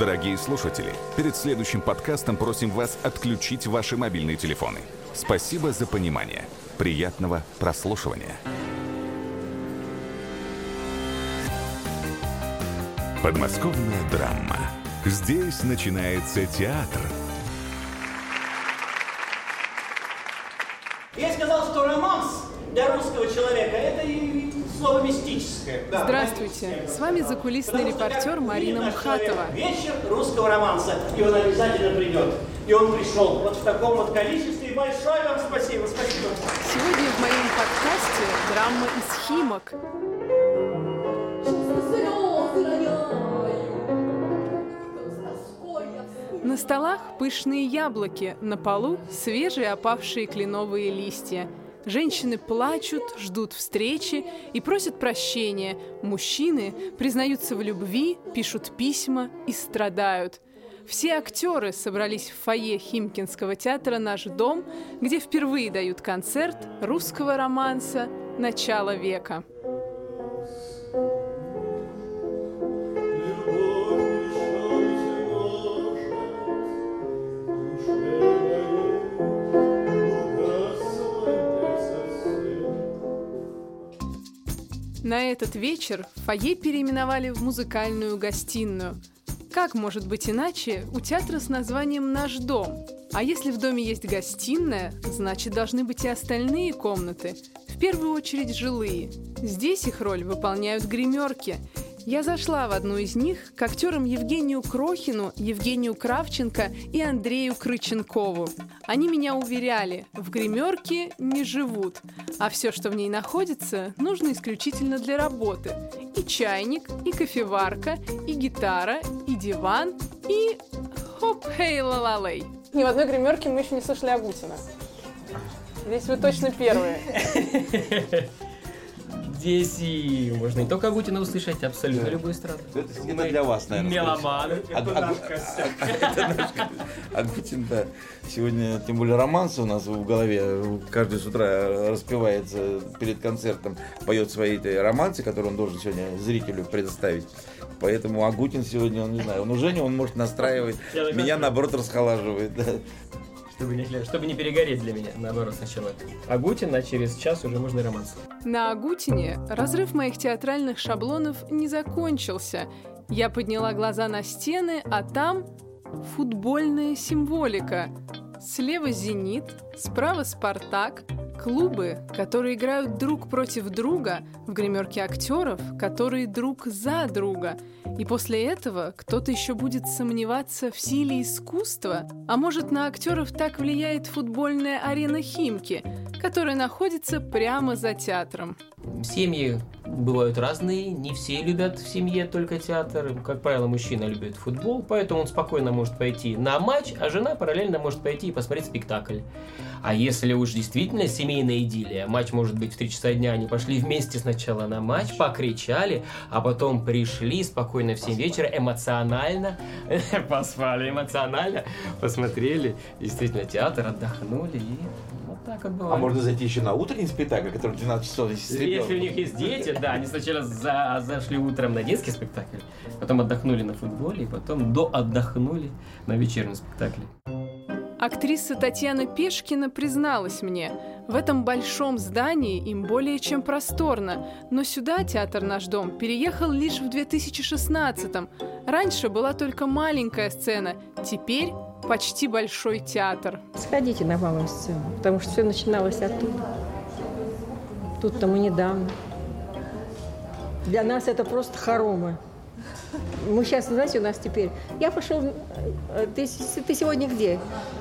Дорогие слушатели, перед следующим подкастом просим вас отключить ваши мобильные телефоны. Спасибо за понимание. Приятного прослушивания. Подмосковная драма. Здесь начинается театр. Слово мистическое. Да, Здравствуйте, с вами закулисный Потому репортер Марина Мухатова. Вечер русского романса, и он обязательно придет. И он пришел вот в таком вот количестве. И большое вам спасибо, спасибо. Сегодня в моем подкасте драма из Химок. На столах пышные яблоки, на полу свежие опавшие кленовые листья. Женщины плачут, ждут встречи и просят прощения. Мужчины признаются в любви, пишут письма и страдают. Все актеры собрались в фойе Химкинского театра «Наш дом», где впервые дают концерт русского романса начала века. На этот вечер фойе переименовали в музыкальную гостиную. Как может быть иначе у театра с названием «Наш дом»? А если в доме есть гостиная, значит должны быть и остальные комнаты. В первую очередь жилые. Здесь их роль выполняют гримерки. Я зашла в одну из них к актерам Евгению Крохину, Евгению Кравченко и Андрею Крыченкову. Они меня уверяли, в гримерке не живут, а все, что в ней находится, нужно исключительно для работы. И чайник, и кофеварка, и гитара, и диван, и хоп хей ла ла лей Ни в одной гримерке мы еще не слышали Агутина. Здесь вы точно первые. Здесь и можно не только Агутина услышать, абсолютно любую страну. Это, это для вас, наверное. Меломаны. Это наш ко- Агутин, да. Сегодня, тем более, романс у нас в голове. Каждый с утра распевается перед концертом, поет свои романсы, которые он должен сегодня зрителю предоставить. Поэтому Агутин сегодня, он не знаю, он уже не, он может настраивать, меня наоборот расхолаживает. Чтобы не, чтобы не перегореть для меня, наоборот, сначала. Агутин, а через час уже можно романс. На Агутине разрыв моих театральных шаблонов не закончился. Я подняла глаза на стены, а там футбольная символика. Слева «Зенит», справа «Спартак», клубы, которые играют друг против друга, в гримерке актеров, которые друг за друга. И после этого кто-то еще будет сомневаться в силе искусства. А может, на актеров так влияет футбольная арена Химки, которая находится прямо за театром. Семьи бывают разные, не все любят в семье только театр. Как правило, мужчина любит футбол, поэтому он спокойно может пойти на матч, а жена параллельно может пойти и посмотреть спектакль. А если уж действительно семейная идиллия, матч может быть в 3 часа дня, они пошли вместе сначала на матч, покричали, а потом пришли спокойно в 7 вечера, эмоционально, поспали эмоционально, посмотрели, действительно, театр, отдохнули и так вот бывает. А можно зайти еще на утренний спектакль, который в 12 часов с Если у них есть дети, да, они сначала за- зашли утром на детский спектакль, потом отдохнули на футболе, и потом до отдохнули на вечернем спектакле. Актриса Татьяна Пешкина призналась мне, в этом большом здании им более чем просторно, но сюда театр «Наш дом» переехал лишь в 2016-м. Раньше была только маленькая сцена, теперь почти большой театр. Сходите на малую сцену, потому что все начиналось оттуда. Тут-то мы недавно. Для нас это просто хоромы. Мы сейчас, знаете, у нас теперь... Я пошел... э, Ты, ты сегодня где?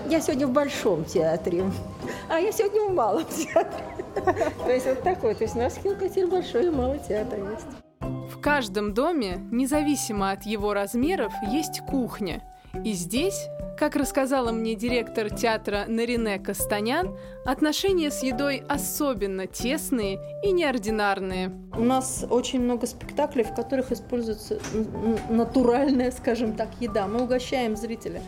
Я сегодня в Большом театре. А я сегодня в Малом театре. То есть вот такой. То есть у нас в Хилкоте большой и малый театр есть. В каждом доме, независимо от его размеров, есть кухня. И здесь Как рассказала мне директор театра Нарине Кастанян, отношения с едой особенно тесные и неординарные. У нас очень много спектаклей, в которых используется натуральная, скажем так, еда. Мы угощаем зрителя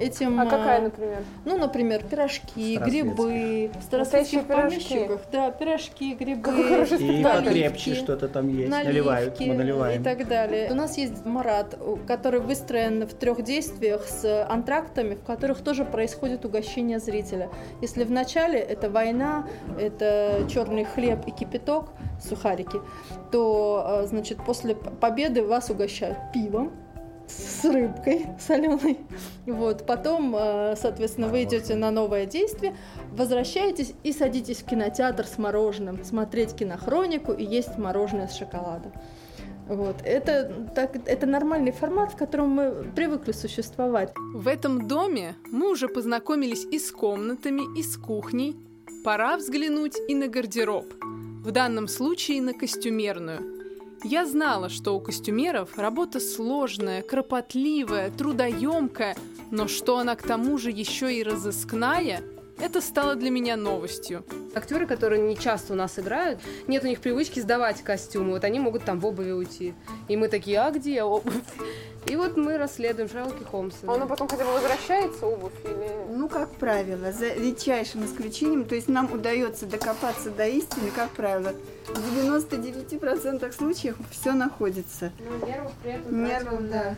этим... А какая, например? Ну, например, пирожки, грибы, в старостинских помещиках. Да, пирожки, грибы. И покрепче что-то там есть, наливают, мы наливаем. И так далее. У нас есть Марат, который выстроен в трех действиях с антрактами, в которых тоже происходит угощение зрителя. Если в начале это война, это черный хлеб и кипяток, сухарики, то, значит, после победы вас угощают пивом, с рыбкой соленой. Вот. Потом, э, соответственно, вы идете на новое действие, возвращаетесь и садитесь в кинотеатр с мороженым, смотреть кинохронику и есть мороженое с шоколадом. Вот. Это, так, это нормальный формат, в котором мы привыкли существовать. В этом доме мы уже познакомились и с комнатами, и с кухней. Пора взглянуть и на гардероб. В данном случае на костюмерную – я знала, что у костюмеров работа сложная, кропотливая, трудоемкая, но что она к тому же еще и разыскная, это стало для меня новостью. Актеры, которые не часто у нас играют, нет у них привычки сдавать костюмы, вот они могут там в обуви уйти. И мы такие, а где обувь? И вот мы расследуем Шерлока Холмса. А он потом хотя бы возвращается, обувь? Или... Ну, как правило, за редчайшим исключением, то есть нам удается докопаться до истины, как правило, в 99% случаев все находится. Ну, нервов при этом Нервов, да.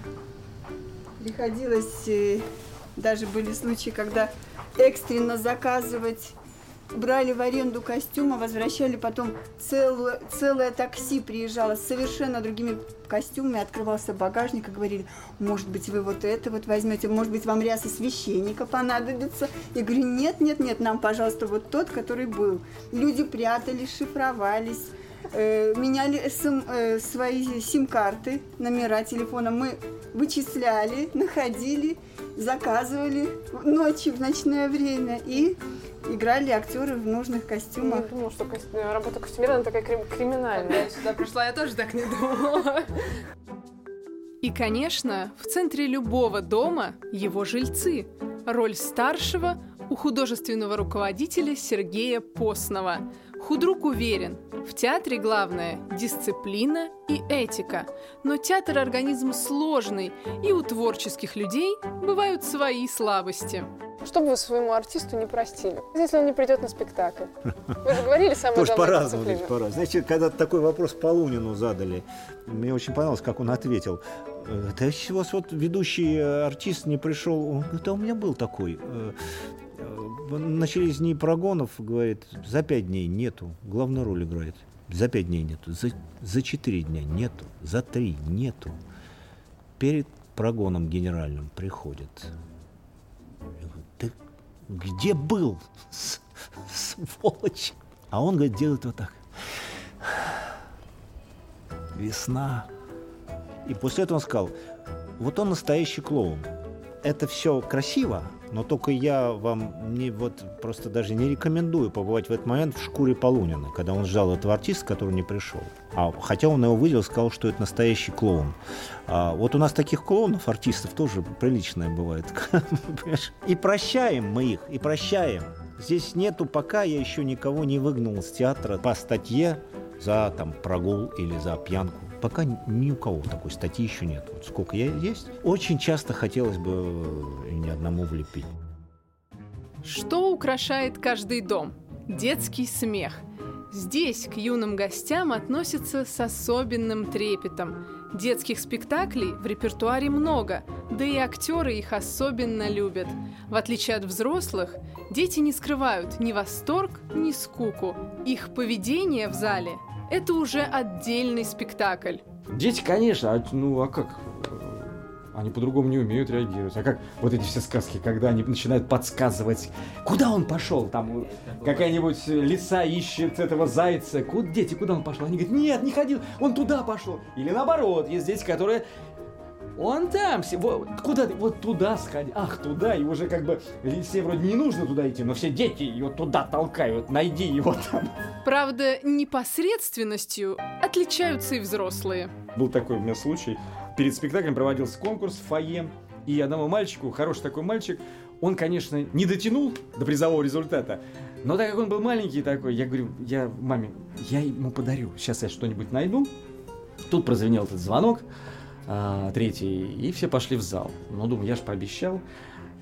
Приходилось, э, даже были случаи, когда экстренно заказывать брали в аренду костюмы, возвращали потом целую, целое такси приезжало с совершенно другими костюмами, открывался багажник и говорили, может быть, вы вот это вот возьмете, может быть, вам ряса священника понадобится. Я говорю, нет, нет, нет, нам, пожалуйста, вот тот, который был. Люди прятались, шифровались, э, меняли сим, э, свои сим-карты, номера телефона. Мы вычисляли, находили, заказывали ночью в ночное время и играли актеры в нужных костюмах. Я думала, что работа костюмера она такая крим- криминальная. Я сюда пришла, я тоже так не думала. И, конечно, в центре любого дома его жильцы. Роль старшего у художественного руководителя Сергея Постного. Худрук уверен, в театре главное – дисциплина и этика. Но театр – организм сложный, и у творческих людей бывают свои слабости. Что бы вы своему артисту не простили, если он не придет на спектакль? Вы же говорили самое Тоже по-разному здесь по-разному. Знаете, когда такой вопрос Полунину задали, мне очень понравилось, как он ответил. Да если у вас вот ведущий э, артист не пришел, он говорит, да у меня был такой. Э, начались дни прогонов, говорит, за пять дней нету, главную роль играет. За пять дней нету, за, за четыре дня нету, за три нету. Перед прогоном генеральным приходит где был, сволочь? А он, говорит, делает вот так. Весна. И после этого он сказал, вот он настоящий клоун. Это все красиво, но только я вам не вот просто даже не рекомендую побывать в этот момент в шкуре Полунина, когда он ждал этого артиста, который не пришел. А хотя он его выделил, сказал, что это настоящий клоун. А вот у нас таких клоунов, артистов тоже приличное бывает. И прощаем мы их, и прощаем. Здесь нету, пока я еще никого не выгнал с театра по статье за там прогул или за пьянку. Пока ни у кого такой статьи еще нет. Вот сколько я есть. Очень часто хотелось бы ни одному влепить. Что украшает каждый дом? Детский смех. Здесь к юным гостям относятся с особенным трепетом. Детских спектаклей в репертуаре много, да и актеры их особенно любят. В отличие от взрослых, дети не скрывают ни восторг, ни скуку. Их поведение в зале это уже отдельный спектакль. Дети, конечно, а, ну а как? Они по-другому не умеют реагировать. А как вот эти все сказки, когда они начинают подсказывать, куда он пошел? Там какая-нибудь лиса ищет этого зайца. Куда, дети, куда он пошел? Они говорят, нет, не ходил, он туда пошел. Или наоборот, есть дети, которые он там, вот, куда вот туда сходи, ах, туда, и уже как бы все вроде не нужно туда идти, но все дети его туда толкают, найди его там. Правда, непосредственностью отличаются и взрослые. Был такой у меня случай, перед спектаклем проводился конкурс в фойе, и одному мальчику, хороший такой мальчик, он, конечно, не дотянул до призового результата, но так как он был маленький такой, я говорю, я маме, я ему подарю, сейчас я что-нибудь найду. Тут прозвенел этот звонок, а, третий, и все пошли в зал. Ну, думаю, я же пообещал.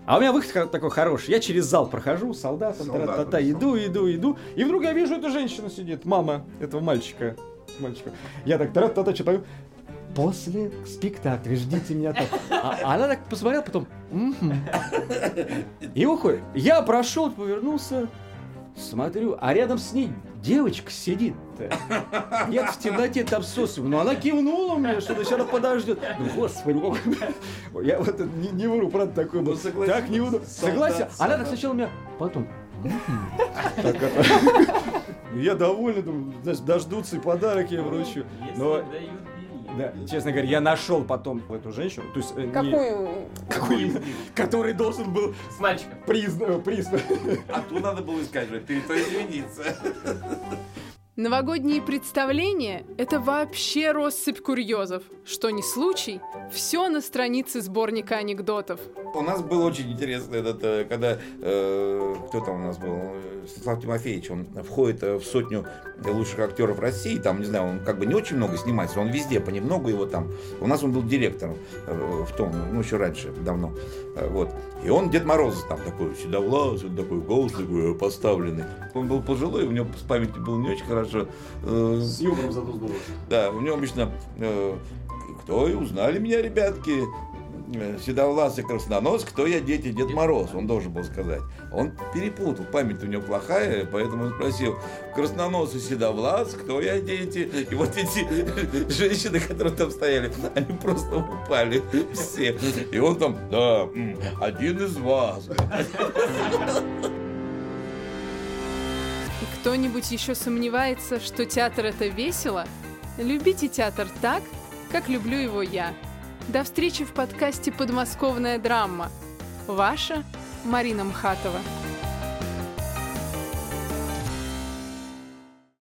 А у меня выход такой хороший. Я через зал прохожу, солдатом, Солдатом. та-та-та, иду, иду, иду. И вдруг я вижу, эта женщина сидит, мама этого мальчика. мальчика. Я так та-та-та, что пою. После спектакля ждите меня там. А а она так посмотрела, потом... И уходит. Я прошел, повернулся, смотрю, а рядом с ней девочка сидит. Нет, в темноте там сосу. Но она кивнула мне, что сейчас она подождет. Ну, господи, как- я вот это не, не вру, правда, такой был. Ну, согласен. Так неудобно. Солдат, Согласен. Она солдат. так сначала меня, потом. Так это. Я доволен, думаю, значит, дождутся и подарок я вручу. Но, да, честно говоря, я нашел потом эту женщину, то есть э, не- Какую? который должен был С мальчиком. признан, признан. А ту надо было искать же, перед той извиниться. Новогодние представления – это вообще россыпь курьезов. Что не случай, все на странице сборника анекдотов. У нас был очень интересный этот, э, когда, э, кто там у нас был, Станислав Тимофеевич, он входит э, в сотню лучших актеров России, там, не знаю, он как бы не очень много снимается, он везде, понемногу его там, у нас он был директором э, в том, ну, еще раньше, давно, Э, вот, и он Дед Мороз там такой, седовласый, такой голос такой э, поставленный, он был пожилой, у него с памятью было не очень хорошо, Э, С юмором зато здорово. да, у него обычно э, кто и узнали меня, ребятки. Э, Седовласый краснонос, кто я, дети, Дед Мороз, он должен был сказать. Он перепутал, память у него плохая, поэтому он спросил, краснонос и седовлас, кто я, дети? И вот эти женщины, которые там стояли, они просто упали все. И он там, да, один из вас. Кто-нибудь еще сомневается, что театр – это весело? Любите театр так, как люблю его я. До встречи в подкасте «Подмосковная драма». Ваша Марина Мхатова.